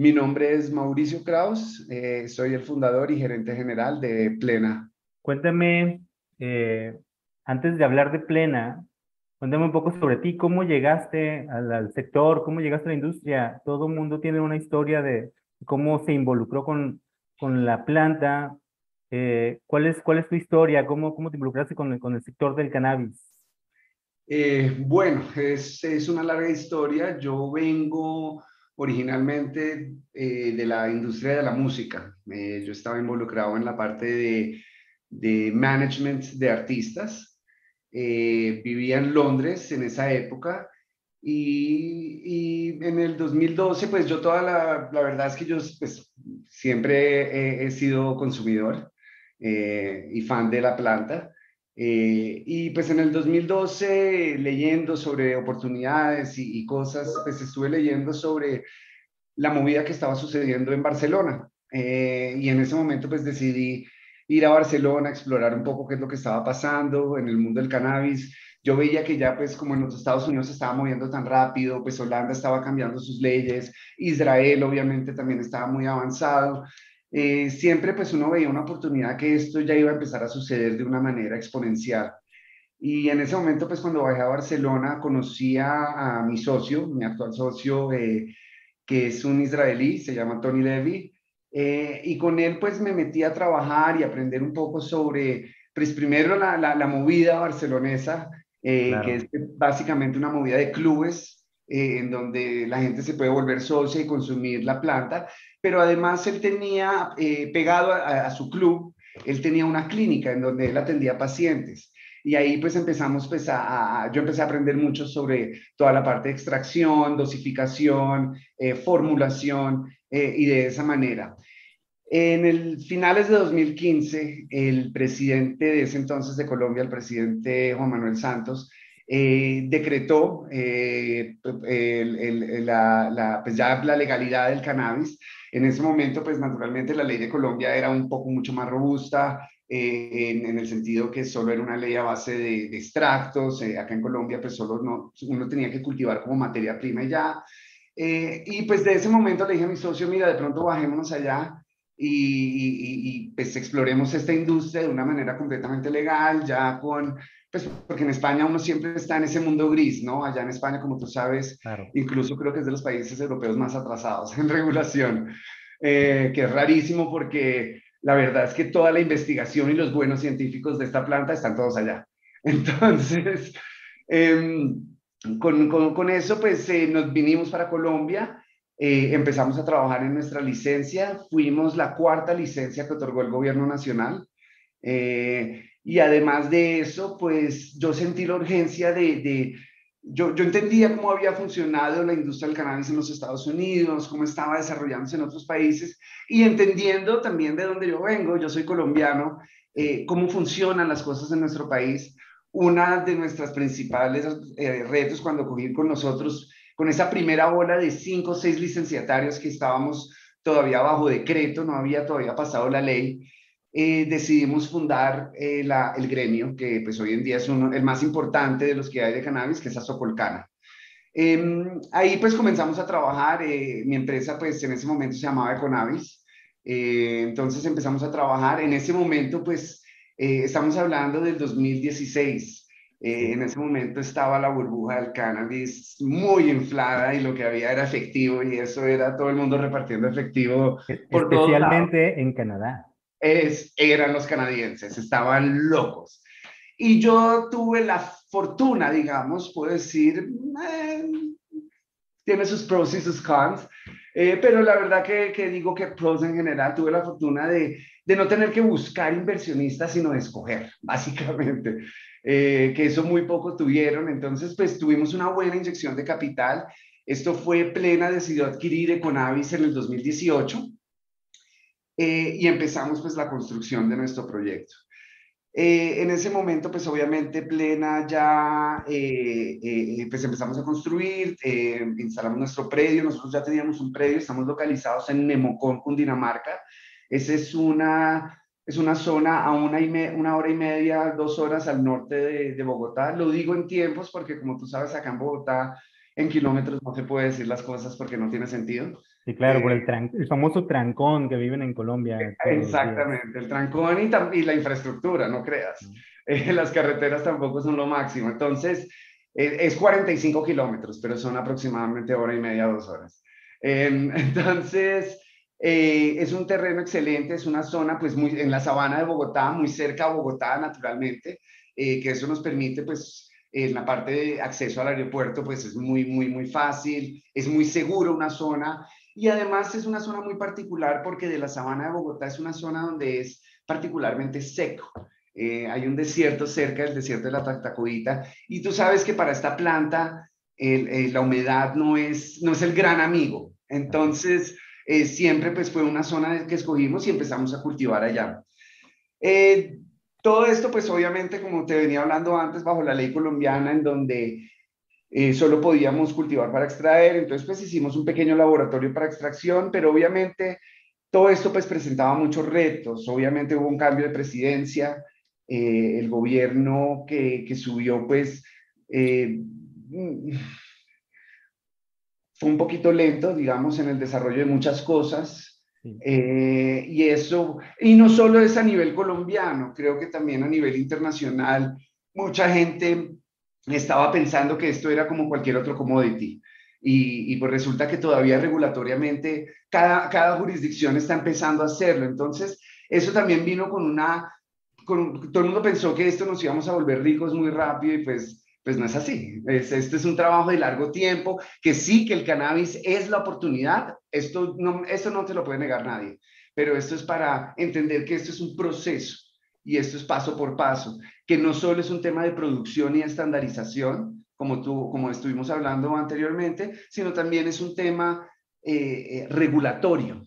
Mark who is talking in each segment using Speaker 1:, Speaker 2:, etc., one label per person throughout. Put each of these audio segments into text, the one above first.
Speaker 1: Mi nombre es Mauricio Kraus, eh, soy el fundador y gerente general de Plena.
Speaker 2: Cuéntame, eh, antes de hablar de Plena, cuéntame un poco sobre ti, cómo llegaste al, sector, cómo llegaste a la industria. Todo el mundo tiene una historia de cómo se involucró con, con la planta. Eh, ¿cuál, es, ¿Cuál es tu historia? ¿Cómo, cómo te involucraste con el, con el sector del cannabis?
Speaker 1: bueno, es, es una larga historia. Yo vengo originalmente eh, de la industria de la música. Eh, yo estaba involucrado en la parte de, de management de artistas. Eh, vivía en Londres en esa época y, y, en el 2012, pues yo toda la, la verdad es que yo pues, siempre he, he sido consumidor y fan de la planta. Eh, y pues en el 2012, leyendo sobre oportunidades y, cosas, pues estuve leyendo sobre la movida que estaba sucediendo en Barcelona. Eh, y en ese momento pues decidí ir a Barcelona, explorar un poco qué es lo que estaba pasando en el mundo del cannabis. Yo veía que ya pues como en los Estados Unidos se estaba moviendo tan rápido, pues Holanda estaba cambiando sus leyes, Israel obviamente también estaba muy avanzado. Eh, siempre pues uno veía una oportunidad que esto ya iba a empezar a suceder de una manera exponencial. Y en ese momento pues cuando bajé a Barcelona conocí a, mi socio, mi actual socio, eh, que es un israelí, se llama Tony Levy, eh, y con él pues me metí a trabajar y aprender un poco sobre, pues primero la, la, movida barcelonesa, que es básicamente una movida de clubes en donde la gente se puede volver socia y consumir la planta, pero además él tenía eh, pegado a, su club, él tenía una clínica en donde él atendía pacientes. Y ahí pues empezamos, pues a, yo empecé a aprender mucho sobre toda la parte de extracción, dosificación, eh, formulación eh, y de esa manera. En el finales de 2015, el presidente de ese entonces de Colombia, el presidente Juan Manuel Santos, decretó la, pues la legalidad del cannabis en ese momento, pues naturalmente la ley de Colombia era un poco mucho más robusta, eh, en, el sentido que solo era una ley a base de, extractos. Eh, acá en Colombia, pues solo no, uno tenía que cultivar como materia prima ya. Eh, y pues de ese momento le dije a mi socio, mira, de pronto bajémonos allá y, y, pues exploremos esta industria de una manera completamente legal, ya con, pues porque en España uno siempre está en ese mundo gris, ¿no? Allá en España, como tú sabes, incluso creo que es de los países europeos más atrasados en regulación, eh, que es rarísimo porque la verdad es que toda la investigación y los buenos científicos de esta planta están todos allá. Entonces, em, con, con, con, eso, pues eh, nos vinimos para Colombia eh, empezamos a trabajar en nuestra licencia, fuimos la cuarta licencia que otorgó el gobierno nacional. Eh, y además de eso, pues yo sentí la urgencia de, yo, yo, entendía cómo había funcionado la industria del cannabis en los Estados Unidos, cómo estaba desarrollándose en otros países y entendiendo también de dónde yo vengo, yo soy colombiano, eh, cómo funcionan las cosas en nuestro país. Una de nuestras principales retos cuando cogí con nosotros con esa primera ola de cinco o seis licenciatarios que estábamos todavía bajo decreto, no había todavía pasado la ley, eh, decidimos fundar eh, la, el gremio, que pues hoy en día es uno, el más importante de los que hay de cannabis, que es Azocolcana. Eh, ahí pues comenzamos a trabajar, eh, mi empresa pues en ese momento se llamaba Econavis, entonces empezamos a trabajar, en ese momento pues estamos hablando del 2016, eh, en ese momento estaba la burbuja del cannabis muy inflada y lo que había era efectivo y eso era todo el mundo repartiendo efectivo.
Speaker 2: Por Especialmente en Canadá.
Speaker 1: Es, eran los canadienses, estaban locos. Y yo tuve la fortuna, digamos, puedo decir, eh, tiene sus pros y sus cons, eh, pero la verdad que, digo que pros en general, tuve la fortuna de, de no tener que buscar inversionistas, sino de escoger, básicamente. Eh, que eso muy poco tuvieron. Entonces, pues tuvimos una buena inyección de capital. Esto fue plena, decidió adquirir Econavis en el 2018 eh, y empezamos pues la construcción de nuestro proyecto. Eh, en ese momento, pues obviamente plena ya, pues empezamos a construir, instalamos nuestro predio, nosotros ya teníamos un predio, estamos localizados en Nemocón, Cundinamarca. Esa es una es una zona a una, y una hora y media, dos horas al norte de, de, Bogotá. Lo digo en tiempos porque como tú sabes, acá en Bogotá, en kilómetros no se puede decir las cosas porque no tiene sentido.
Speaker 2: Sí, claro, por el, el, famoso trancón que viven en Colombia.
Speaker 1: Exactamente, el trancón y, y, la infraestructura, no creas. las carreteras tampoco son lo máximo. Entonces, es 45 kilómetros, pero son aproximadamente hora y media, dos horas. Em, entonces, eh, es un terreno excelente, es una zona pues muy en la sabana de Bogotá, muy cerca a Bogotá naturalmente, eh, que eso nos permite pues en la parte de acceso al aeropuerto pues es muy, muy, muy fácil, es muy seguro una zona y además es una zona muy particular porque de la sabana de Bogotá es una zona donde es particularmente seco. Eh, hay un desierto cerca del desierto de la Tactacoita y tú sabes que para esta planta la humedad no es, no es el gran amigo. Entonces, eh, siempre pues fue una zona que escogimos y empezamos a cultivar allá. Eh, todo esto pues obviamente como te venía hablando antes bajo la ley colombiana en donde eh, solo podíamos cultivar para extraer, entonces pues hicimos un pequeño laboratorio para extracción, pero obviamente todo esto pues presentaba muchos retos, obviamente hubo un cambio de presidencia, el gobierno que, que subió pues fue un poquito lento, digamos, en el desarrollo de muchas cosas. Eh, y eso, y no solo es a nivel colombiano, creo que también a nivel internacional, mucha gente estaba pensando que esto era como cualquier otro commodity. Y, y pues resulta que todavía regulatoriamente cada, cada jurisdicción está empezando a hacerlo. Entonces, eso también vino con una, con, todo el mundo pensó que esto nos íbamos a volver ricos muy rápido y pues pues no es así. este es un trabajo de largo tiempo, que sí que el cannabis es la oportunidad, esto no, esto no te lo puede negar nadie, pero esto es para entender que esto es un proceso y esto es paso por paso, que no solo es un tema de producción y estandarización, como, tú, como estuvimos hablando anteriormente, sino también es un tema eh, eh, regulatorio,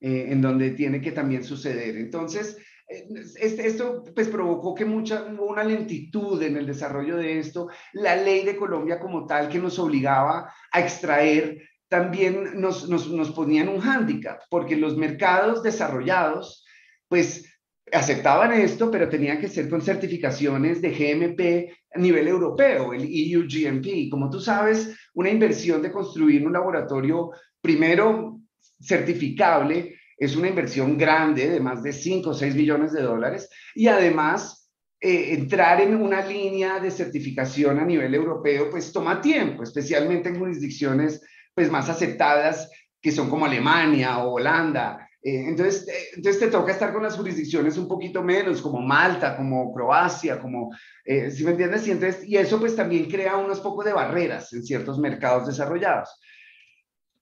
Speaker 1: eh, en donde tiene que también suceder. Entonces, este, esto pues provocó que mucha, hubo una lentitud en el desarrollo de esto. La ley de Colombia como tal que nos obligaba a extraer también nos, nos, nos ponían un hándicap, porque los mercados desarrollados pues aceptaban esto, pero tenían que ser con certificaciones de GMP a nivel europeo, el EU GMP. Como tú sabes, una inversión de construir un laboratorio primero certificable es una inversión grande de más de 5 o 6 millones de dólares y además eh, entrar en una línea de certificación a nivel europeo pues toma tiempo, especialmente en jurisdicciones pues más aceptadas que son como Alemania o Holanda. Eh, entonces, eh, entonces te toca estar con las jurisdicciones un poquito menos, como Malta, como Croacia, como, si me entiendes? Y, entonces, y eso pues también crea unos pocos de barreras en ciertos mercados desarrollados.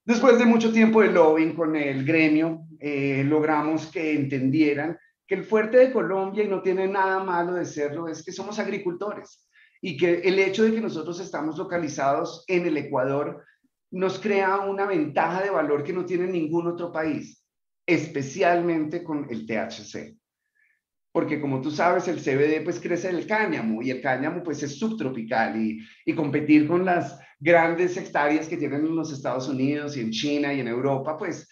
Speaker 1: Después de mucho tiempo de lobbying con el gremio, eh, logramos que entendieran que el fuerte de Colombia, y no tiene nada malo de serlo, es que somos agricultores y que el hecho de que nosotros estamos localizados en el Ecuador nos crea una ventaja de valor que no tiene ningún otro país, especialmente con el THC. Porque como tú sabes, el CBD pues crece en el cáñamo y el cáñamo pues es subtropical y, y competir con las grandes hectáreas que tienen en los Estados Unidos y en China y en Europa, pues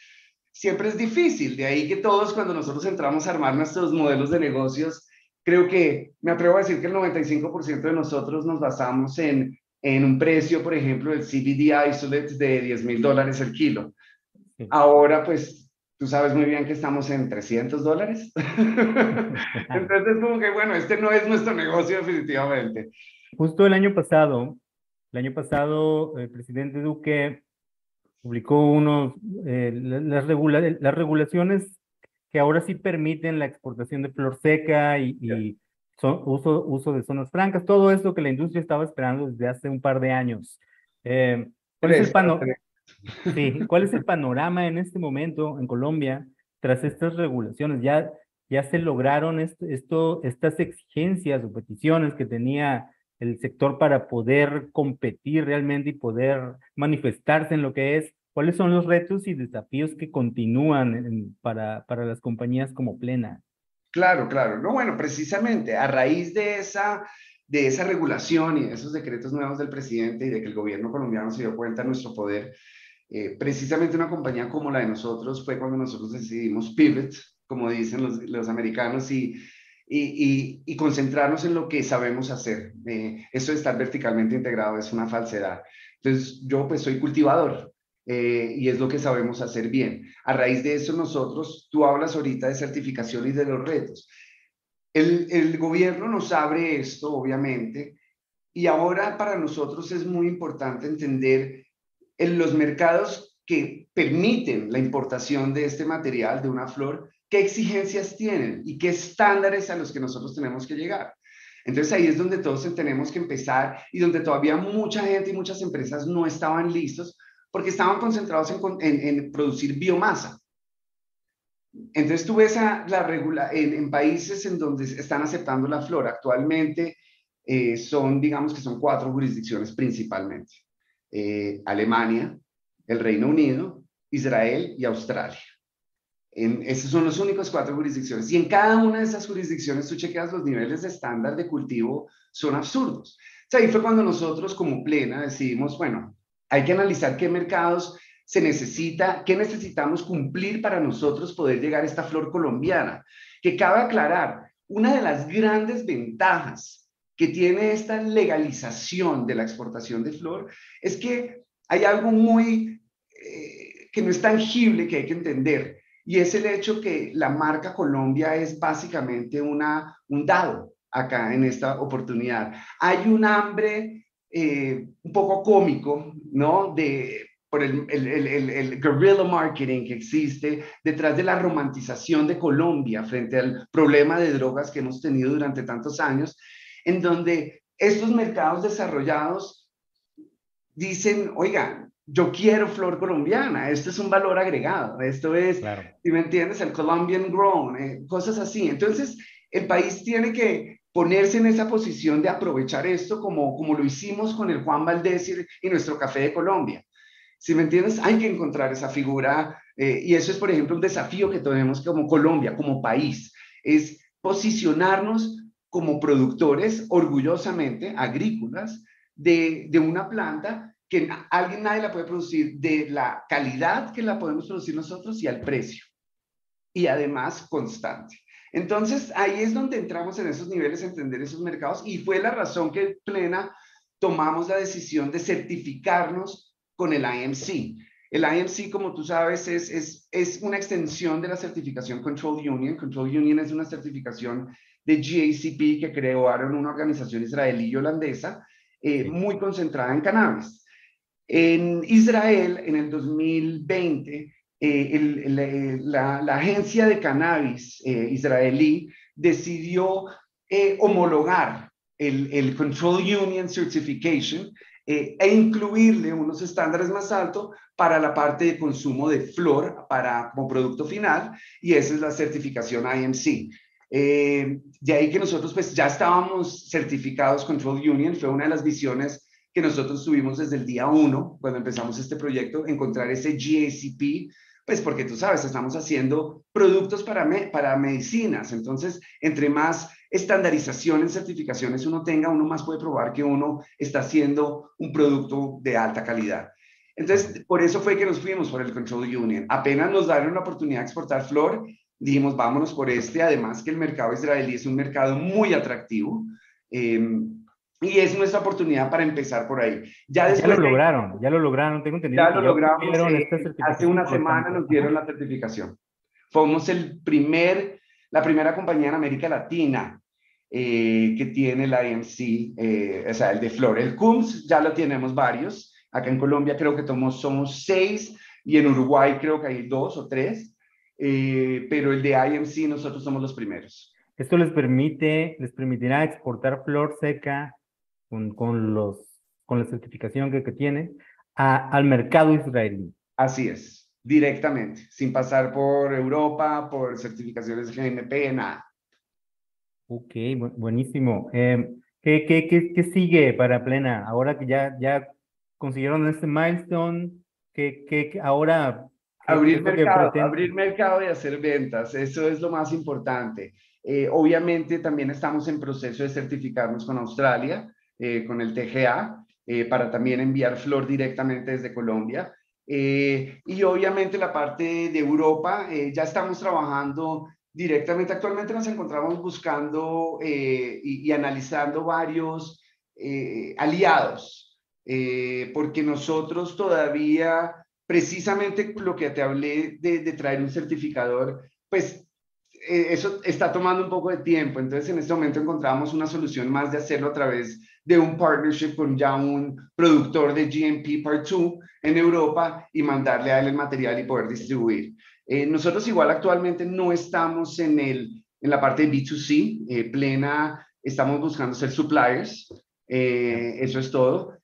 Speaker 1: siempre es difícil. De ahí que todos cuando nosotros entramos a armar nuestros modelos de negocios, creo que me atrevo a decir que el 95% de nosotros nos basamos en, en un precio, por ejemplo, del CBD isolate de 10 mil dólares el kilo. Ahora, pues, tú sabes muy bien que estamos en 300 dólares. Entonces, como que, bueno, este no es nuestro negocio definitivamente.
Speaker 2: Justo el año pasado, el año pasado, el presidente Duque publicó unos, eh, las, las regulaciones que ahora sí permiten la exportación de flor seca y, uso, uso de zonas francas, todo esto que la industria estaba esperando desde hace un par de años. Eh, ¿cuál, es el sí, ¿Cuál es el panorama en este momento en Colombia tras estas regulaciones? Ya, ya se lograron esto, estas exigencias o peticiones que tenía el sector para poder competir realmente y poder manifestarse en lo que es? ¿Cuáles son los retos y desafíos que continúan para, para las compañías como Plena?
Speaker 1: Claro, claro. No, bueno, precisamente a raíz de esa, de esa regulación y de esos decretos nuevos del presidente y de que el gobierno colombiano se dio cuenta de nuestro poder, eh, precisamente una compañía como la de nosotros fue cuando nosotros decidimos pivot, como dicen los, los americanos, y y, concentrarnos en lo que sabemos hacer. Eh, eso de estar verticalmente integrado es una falsedad. Entonces, yo pues soy cultivador y es lo que sabemos hacer bien. A raíz de eso nosotros, tú hablas ahorita de certificación y de los retos. El, gobierno nos abre esto, obviamente, y ahora para nosotros es muy importante entender en los mercados que permiten la importación de este material, de una flor, qué exigencias tienen y qué estándares a los que nosotros tenemos que llegar. Entonces ahí es donde todos tenemos que empezar y donde todavía mucha gente y muchas empresas no estaban listos porque estaban concentrados en, producir biomasa. Entonces tú ves a la regula en, en, países en donde están aceptando la flor actualmente, eh, son, digamos que son cuatro jurisdicciones principalmente. Eh, Alemania, el Reino Unido, Israel y Australia. En, esos son los únicos cuatro jurisdicciones. Y en cada una de esas jurisdicciones tú chequeas los niveles de estándar de cultivo, son absurdos. O sea, ahí fue cuando nosotros como plena decidimos, bueno, hay que analizar qué mercados se necesita, qué necesitamos cumplir para nosotros poder llegar a esta flor colombiana. Que cabe aclarar, una de las grandes ventajas que tiene esta legalización de la exportación de flor es que hay algo muy eh, que no es tangible que hay que entender y es el hecho que la marca Colombia es básicamente una, un dado acá en esta oportunidad. Hay un hambre eh, un poco cómico, ¿no? De, por el, el, el, el, guerrilla marketing que existe detrás de la romantización de Colombia frente al problema de drogas que hemos tenido durante tantos años en donde estos mercados desarrollados dicen, oigan, yo quiero flor colombiana, esto es un valor agregado, esto es, si me entiendes, el Colombian Grown, eh, cosas así. Entonces, el país tiene que ponerse en esa posición de aprovechar esto como, como lo hicimos con el Juan Valdés y, nuestro Café de Colombia. Si me entiendes, hay que encontrar esa figura eh, y eso es, por ejemplo, un desafío que tenemos como Colombia, como país, es posicionarnos como productores orgullosamente agrícolas de, de una planta que alguien nadie la puede producir de la calidad que la podemos producir nosotros y al precio. Y además constante. Entonces, ahí es donde entramos en esos niveles, entender esos mercados y fue la razón que plena tomamos la decisión de certificarnos con el IMC. El IMC, como tú sabes, es, es, es una extensión de la certificación Control Union. Control Union es una certificación de GACP que crearon una organización israelí y holandesa eh, muy concentrada en cannabis. En Israel, en el 2020, eh, la, agencia de cannabis eh, israelí decidió homologar el, el, Control Union Certification e incluirle unos estándares más altos para la parte de consumo de flor para, como producto final, y esa es la certificación IMC. Eh, de ahí que nosotros pues ya estábamos certificados Control Union, fue una de las visiones que nosotros tuvimos desde el día uno, cuando empezamos este proyecto, encontrar ese GACP, pues porque tú sabes, estamos haciendo productos para, para medicinas, entonces entre más estandarización en certificaciones uno tenga, uno más puede probar que uno está haciendo un producto de alta calidad. Entonces, por eso fue que nos fuimos por el Control Union. Apenas nos dieron la oportunidad de exportar flor, dijimos, vámonos por este, además que el mercado israelí es un mercado muy atractivo. Em, y es nuestra oportunidad para empezar por ahí.
Speaker 2: Ya, ya lo lograron, ya lo lograron, tengo entendido.
Speaker 1: Ya lo logramos. Eh, hace una semana nos dieron la certificación. Fuimos el primer, la primera compañía en América Latina eh, que tiene la IMC, eh, o sea, el de Flor. El CUMS ya lo tenemos varios. Acá en Colombia creo que somos seis y en Uruguay creo que hay dos o tres. Eh, pero el de IMC nosotros somos los primeros.
Speaker 2: Esto les permite, les permitirá exportar flor seca con, con los, con la certificación que, que tiene a, al mercado israelí.
Speaker 1: Así es, directamente, sin pasar por Europa, por certificaciones GMP, nada.
Speaker 2: Ok, buenísimo. Eh, ¿qué, qué, qué, qué, sigue para Plena? Ahora que ya, ya consiguieron este milestone, ¿qué, qué, ahora
Speaker 1: Abrir mercado, abrir mercado y hacer ventas, eso es lo más importante. Eh, obviamente también estamos en proceso de certificarnos con Australia, eh, con el TGA, eh, para también enviar flor directamente desde Colombia. y obviamente la parte de Europa, ya estamos trabajando directamente. Actualmente nos encontramos buscando y, y, analizando varios aliados, porque nosotros todavía precisamente lo que te hablé de, de traer un certificador, pues eh, eso está tomando un poco de tiempo. Entonces, en este momento encontramos una solución más de hacerlo a través de un partnership con ya un productor de GMP Part 2 en Europa y mandarle a él el material y poder distribuir. Eh, nosotros igual actualmente no estamos en, el, en la parte de B2C eh, plena, estamos buscando ser suppliers, eso es todo.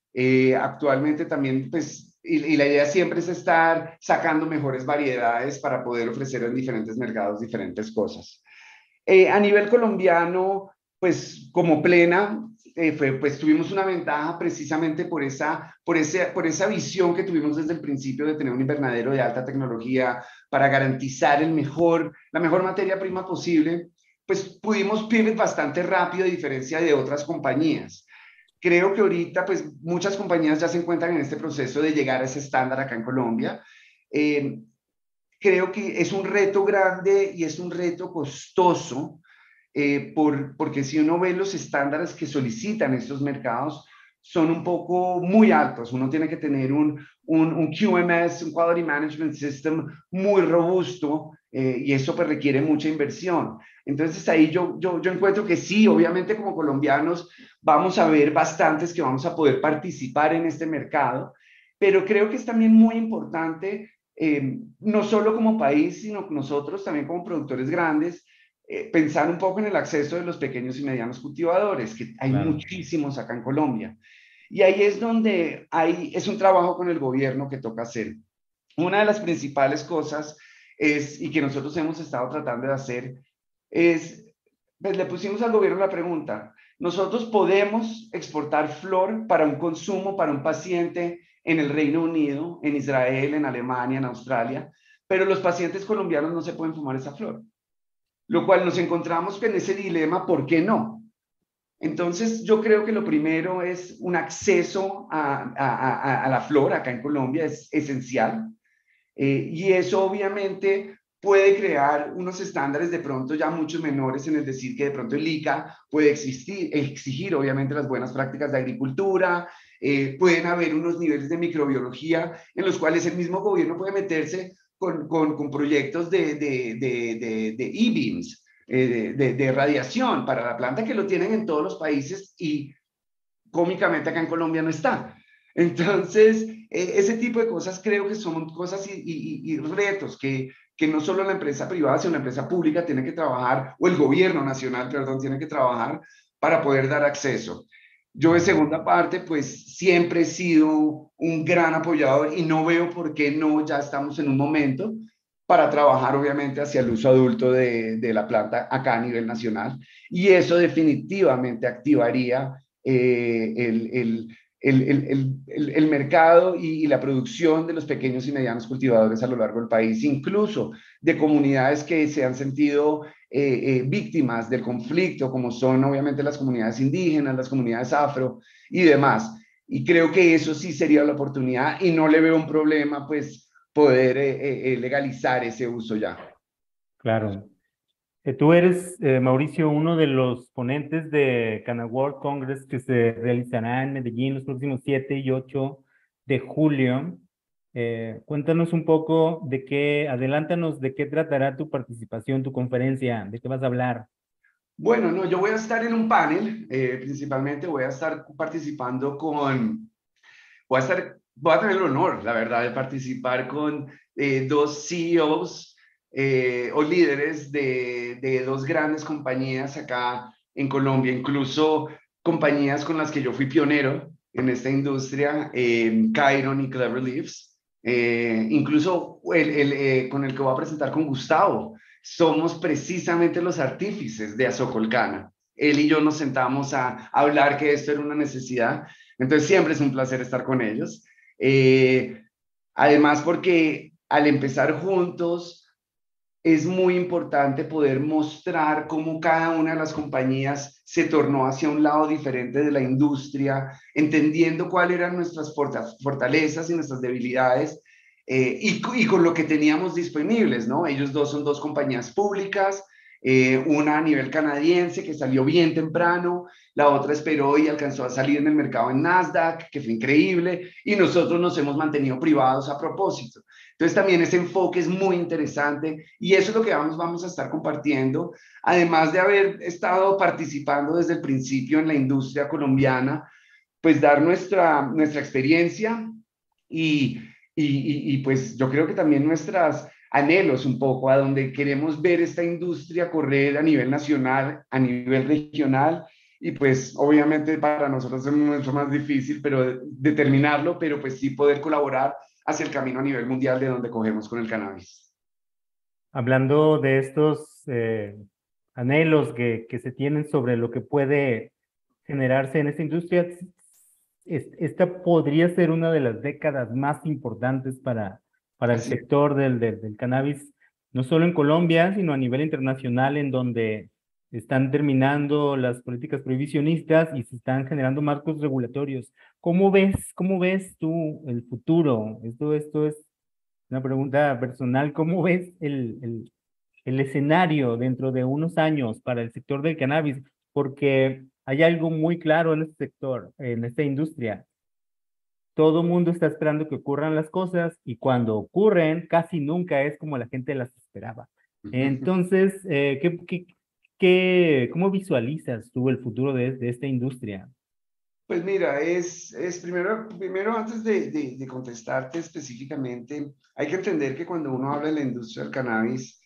Speaker 1: actualmente también, pues, y, la idea siempre es estar sacando mejores variedades para poder ofrecer en diferentes mercados diferentes cosas. Eh, a nivel colombiano, pues como plena, eh, pues tuvimos una ventaja precisamente por esa, por, ese, por esa visión que tuvimos desde el principio de tener un invernadero de alta tecnología para garantizar el mejor, la mejor materia prima posible, pues pudimos pivot bastante rápido a diferencia de otras compañías. Creo que ahorita, pues muchas compañías ya se encuentran en este proceso de llegar a ese estándar acá en Colombia. Eh, creo que es un reto grande y es un reto costoso, eh, por, porque si uno ve los estándares que solicitan estos mercados, son un poco muy altos. Uno tiene que tener un, un, un QMS, un Quality Management System muy robusto eh, y eso pues requiere mucha inversión. Entonces ahí yo, yo, yo encuentro que sí, obviamente como colombianos vamos a ver bastantes que vamos a poder participar en este mercado, pero creo que es también muy importante, eh, no solo como país, sino nosotros también como productores grandes, eh, pensar un poco en el acceso de los pequeños y medianos cultivadores, que hay muchísimos acá en Colombia. Y ahí es donde hay, es un trabajo con el gobierno que toca hacer. Una de las principales cosas es, y que nosotros hemos estado tratando de hacer, es, pues le pusimos al gobierno la pregunta, nosotros podemos exportar flor para un consumo, para un paciente en el Reino Unido, en Israel, en Alemania, en Australia, pero los pacientes colombianos no se pueden fumar esa flor lo cual nos encontramos en ese dilema, ¿por qué no? Entonces, yo creo que lo primero es un acceso a, la flora acá en Colombia, es esencial. Eh, y eso obviamente puede crear unos estándares de pronto ya mucho menores en el decir que de pronto el ICA puede existir, exigir obviamente las buenas prácticas de agricultura, eh, pueden haber unos niveles de microbiología en los cuales el mismo gobierno puede meterse con, proyectos de, de, de, de e-beams, eh, de, radiación para la planta que lo tienen en todos los países y cómicamente acá en Colombia no está. Entonces, e, ese tipo de cosas creo que son cosas y, y, retos que, que no solo la empresa privada, sino la empresa pública tiene que trabajar, o el gobierno nacional, perdón, tiene que trabajar para poder dar acceso. Yo de segunda parte, pues siempre he sido un gran apoyador y no veo por qué no, ya estamos en un momento para trabajar obviamente hacia el uso adulto de, de la planta acá a nivel nacional. Y eso definitivamente activaría eh, el, el, el, el, mercado y, la producción de los pequeños y medianos cultivadores a lo largo del país, incluso de comunidades que se han sentido eh, eh, víctimas del conflicto, como son obviamente las comunidades indígenas, las comunidades afro y demás. Y creo que eso sí sería la oportunidad y no le veo un problema, pues, poder eh, legalizar ese uso ya.
Speaker 2: Claro. Tú eres, Mauricio, uno de los ponentes de Cana World Congress que se realizará en Medellín los próximos 7 y 8 de julio. Eh, cuéntanos un poco de qué, adelántanos de qué tratará tu participación, tu conferencia, de qué vas a hablar.
Speaker 1: Bueno, no, yo voy a estar en un panel, principalmente voy a estar participando con, voy a estar, voy a tener el honor, la verdad, de participar con dos CEOs eh, o líderes de, dos grandes compañías acá en Colombia, incluso compañías con las que yo fui pionero en esta industria, eh, Chiron y Clever Leaves, eh, incluso eh, con el que voy a presentar con Gustavo, somos precisamente los artífices de Azocolcana. Él y yo nos sentamos a, hablar que esto era una necesidad, entonces siempre es un placer estar con ellos. además porque al empezar juntos, es muy importante poder mostrar cómo cada una de las compañías se tornó hacia un lado diferente de la industria, entendiendo cuáles eran nuestras fortalezas y nuestras debilidades eh, y, con lo que teníamos disponibles, ¿no? Ellos dos son dos compañías públicas, eh, una a nivel canadiense que salió bien temprano, la otra esperó y alcanzó a salir en el mercado en Nasdaq, que fue increíble, y nosotros nos hemos mantenido privados a propósito. Entonces también ese enfoque es muy interesante y eso es lo que vamos, vamos a estar compartiendo, además de haber estado participando desde el principio en la industria colombiana, pues dar nuestra, nuestra experiencia y, y, pues yo creo que también nuestras anhelos un poco a donde queremos ver esta industria correr a nivel nacional, a nivel regional y pues obviamente para nosotros es mucho más difícil pero determinarlo, pero pues sí poder colaborar hacia el camino a nivel mundial de donde cogemos con el cannabis.
Speaker 2: Hablando de estos eh, anhelos que, que, se tienen sobre lo que puede generarse en esta industria, esta podría ser una de las décadas más importantes para, para el sector del, del, cannabis, no solo en Colombia, sino a nivel internacional, en donde están terminando las políticas prohibicionistas y se están generando marcos regulatorios. ¿Cómo ves, cómo ves tú el futuro? Esto, esto es una pregunta personal. ¿Cómo ves el, el, el escenario dentro de unos años para el sector del cannabis? Porque hay algo muy claro en este sector, en esta industria, todo mundo está esperando que ocurran las cosas y cuando ocurren casi nunca es como la gente las esperaba. Entonces, eh, ¿qué, qué, qué, cómo visualizas tú el futuro de, de, esta industria?
Speaker 1: Pues mira, es, es primero, primero antes de, de, de, contestarte específicamente, hay que entender que cuando uno habla de la industria del cannabis,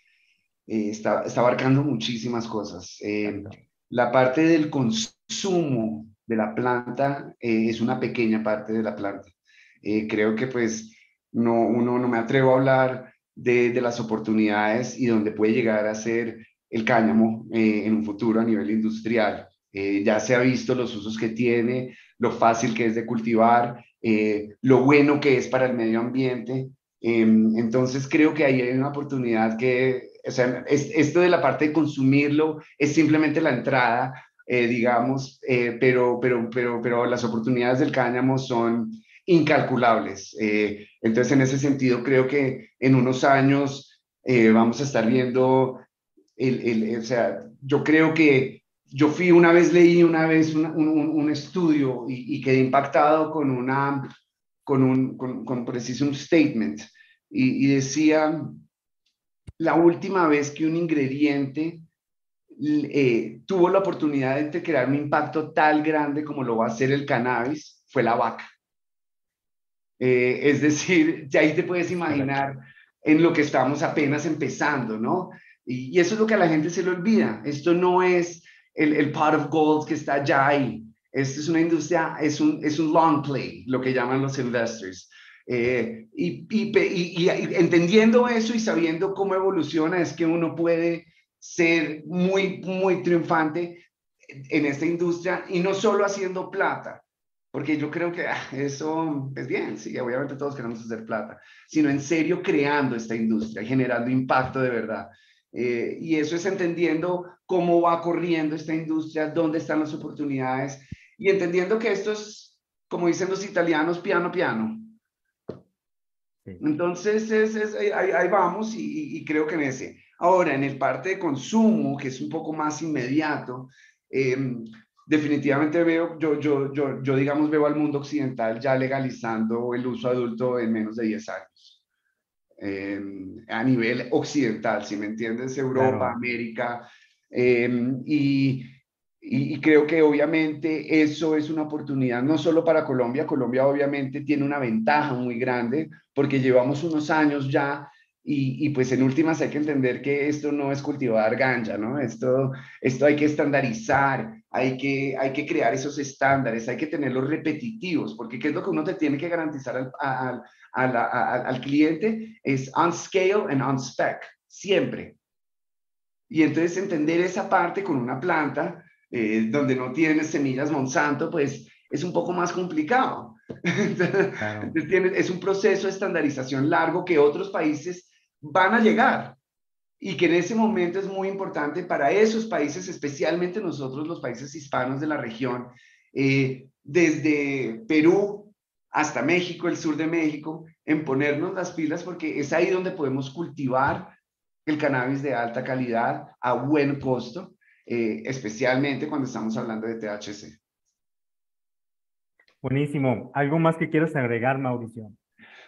Speaker 1: eh, está, está, abarcando muchísimas cosas. Eh, la parte del consumo de la planta eh, es una pequeña parte de la planta. Eh, creo que pues no, uno, no me atrevo a hablar de, de, las oportunidades y donde puede llegar a ser el cáñamo eh, en un futuro a nivel industrial. ya se ha visto los usos que tiene, lo fácil que es de cultivar, lo bueno que es para el medio ambiente. Em, entonces creo que ahí hay una oportunidad que, o sea, es, esto de la parte de consumirlo es simplemente la entrada eh, digamos, eh, pero, pero, pero, pero las oportunidades del cáñamo son incalculables. Eh, entonces, en ese sentido, creo que en unos años vamos a estar viendo, el, el, o sea, yo creo que yo fui una vez, leí una vez un, un, un estudio y, y, quedé impactado con una, con un, con, con preciso un statement y, y decía, la última vez que un ingrediente eh, tuvo la oportunidad de crear un impacto tal grande como lo va a hacer el cannabis, fue la vaca. Eh, es decir, ya ahí te puedes imaginar en lo que estamos apenas empezando, ¿no? Y, y, eso es lo que a la gente se le olvida. Esto no es el, el pot of gold que está ya ahí. Esto es una industria, es un, es un long play, lo que llaman los investors. Eh, y, y, y, entendiendo eso y sabiendo cómo evoluciona, es que uno puede ser muy, muy triunfante en esta industria y no solo haciendo plata, porque yo creo que ah, eso es bien, sí, obviamente todos queremos hacer plata, sino en serio creando esta industria, generando impacto de verdad. Eh, y eso es entendiendo cómo va corriendo esta industria, dónde están las oportunidades y entendiendo que esto es, como dicen los italianos, piano, piano. Entonces, es, es, ahí, ahí, vamos y, y creo que en ese. Ahora, en el parte de consumo, que es un poco más inmediato, eh, definitivamente veo, yo, yo, yo, yo digamos veo al mundo occidental ya legalizando el uso adulto en menos de 10 años. Eh, a nivel occidental, si me entiendes, Europa, claro. América. Eh, y, y, y, creo que obviamente eso es una oportunidad no solo para Colombia, Colombia obviamente tiene una ventaja muy grande porque llevamos unos años ya y, y, pues en últimas hay que entender que esto no es cultivar ganja, ¿no? Esto, esto hay que estandarizar, hay que, hay que crear esos estándares, hay que tenerlos repetitivos, porque ¿qué es lo que uno te tiene que garantizar al, al, al, al, cliente? Es on scale and on spec, siempre. Y entonces entender esa parte con una planta eh, donde no tienes semillas Monsanto, pues es un poco más complicado. Claro. Es un proceso de estandarización largo que otros países van a llegar y que en ese momento es muy importante para esos países, especialmente nosotros los países hispanos de la región, eh, desde Perú hasta México, el sur de México, en ponernos las pilas porque es ahí donde podemos cultivar el cannabis de alta calidad a buen costo, eh, especialmente cuando estamos hablando de THC.
Speaker 2: Buenísimo. ¿Algo más que quieras agregar, Mauricio?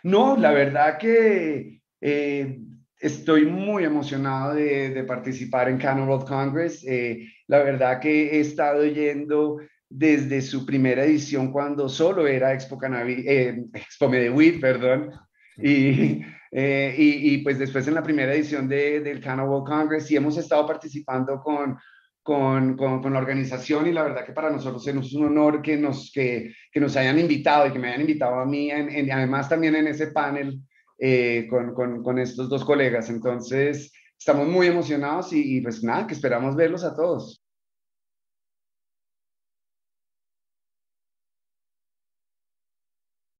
Speaker 1: No, la verdad que eh, estoy muy emocionado de, participar en Cannon World Congress. Eh, la verdad que he estado yendo desde su primera edición cuando solo era Expo, Cannabis, eh, Expo perdón, y, eh, y, y, pues después en la primera edición de, del Cannon World Congress y hemos estado participando con, con, con, la organización y la verdad que para nosotros es un honor que nos, que, que nos hayan invitado y que me hayan invitado a mí, en, además también en ese panel eh, con, con, estos dos colegas. Entonces, estamos muy emocionados y, y pues nada, que esperamos verlos a todos.